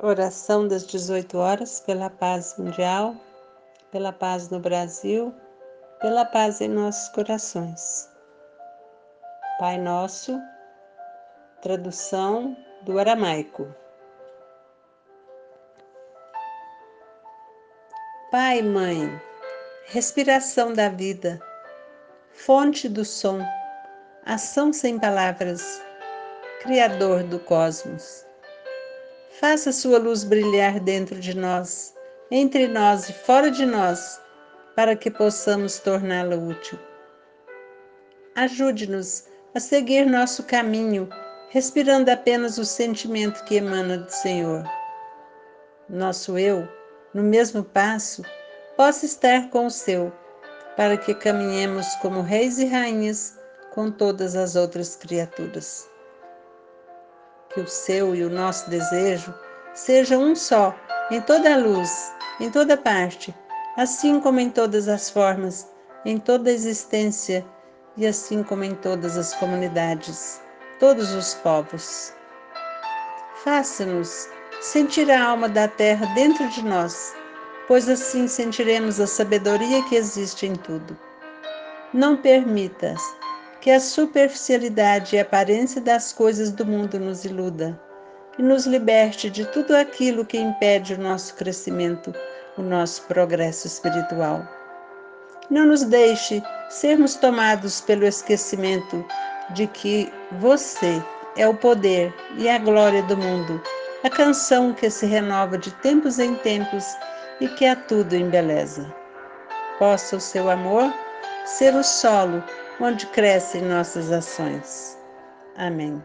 Oração das 18 horas pela paz mundial, pela paz no Brasil, pela paz em nossos corações. Pai Nosso, tradução do aramaico. Pai, Mãe, respiração da vida, fonte do som, ação sem palavras, Criador do cosmos Faça sua luz brilhar dentro de nós, entre nós e fora de nós, para que possamos torná-la útil. Ajude-nos a seguir nosso caminho, respirando apenas o sentimento que emana do Senhor. Nosso eu, no mesmo passo, possa estar com o seu, para que caminhemos como reis e rainhas com todas as outras criaturas que o seu e o nosso desejo sejam um só, em toda a luz, em toda parte, assim como em todas as formas, em toda a existência e assim como em todas as comunidades, todos os povos. Faça-nos sentir a alma da terra dentro de nós, pois assim sentiremos a sabedoria que existe em tudo. Não permitas que a superficialidade e a aparência das coisas do mundo nos iluda e nos liberte de tudo aquilo que impede o nosso crescimento, o nosso progresso espiritual. Não nos deixe sermos tomados pelo esquecimento de que você é o poder e a glória do mundo, a canção que se renova de tempos em tempos e que a tudo embeleza. Possa o seu amor ser o solo onde crescem nossas ações. Amém.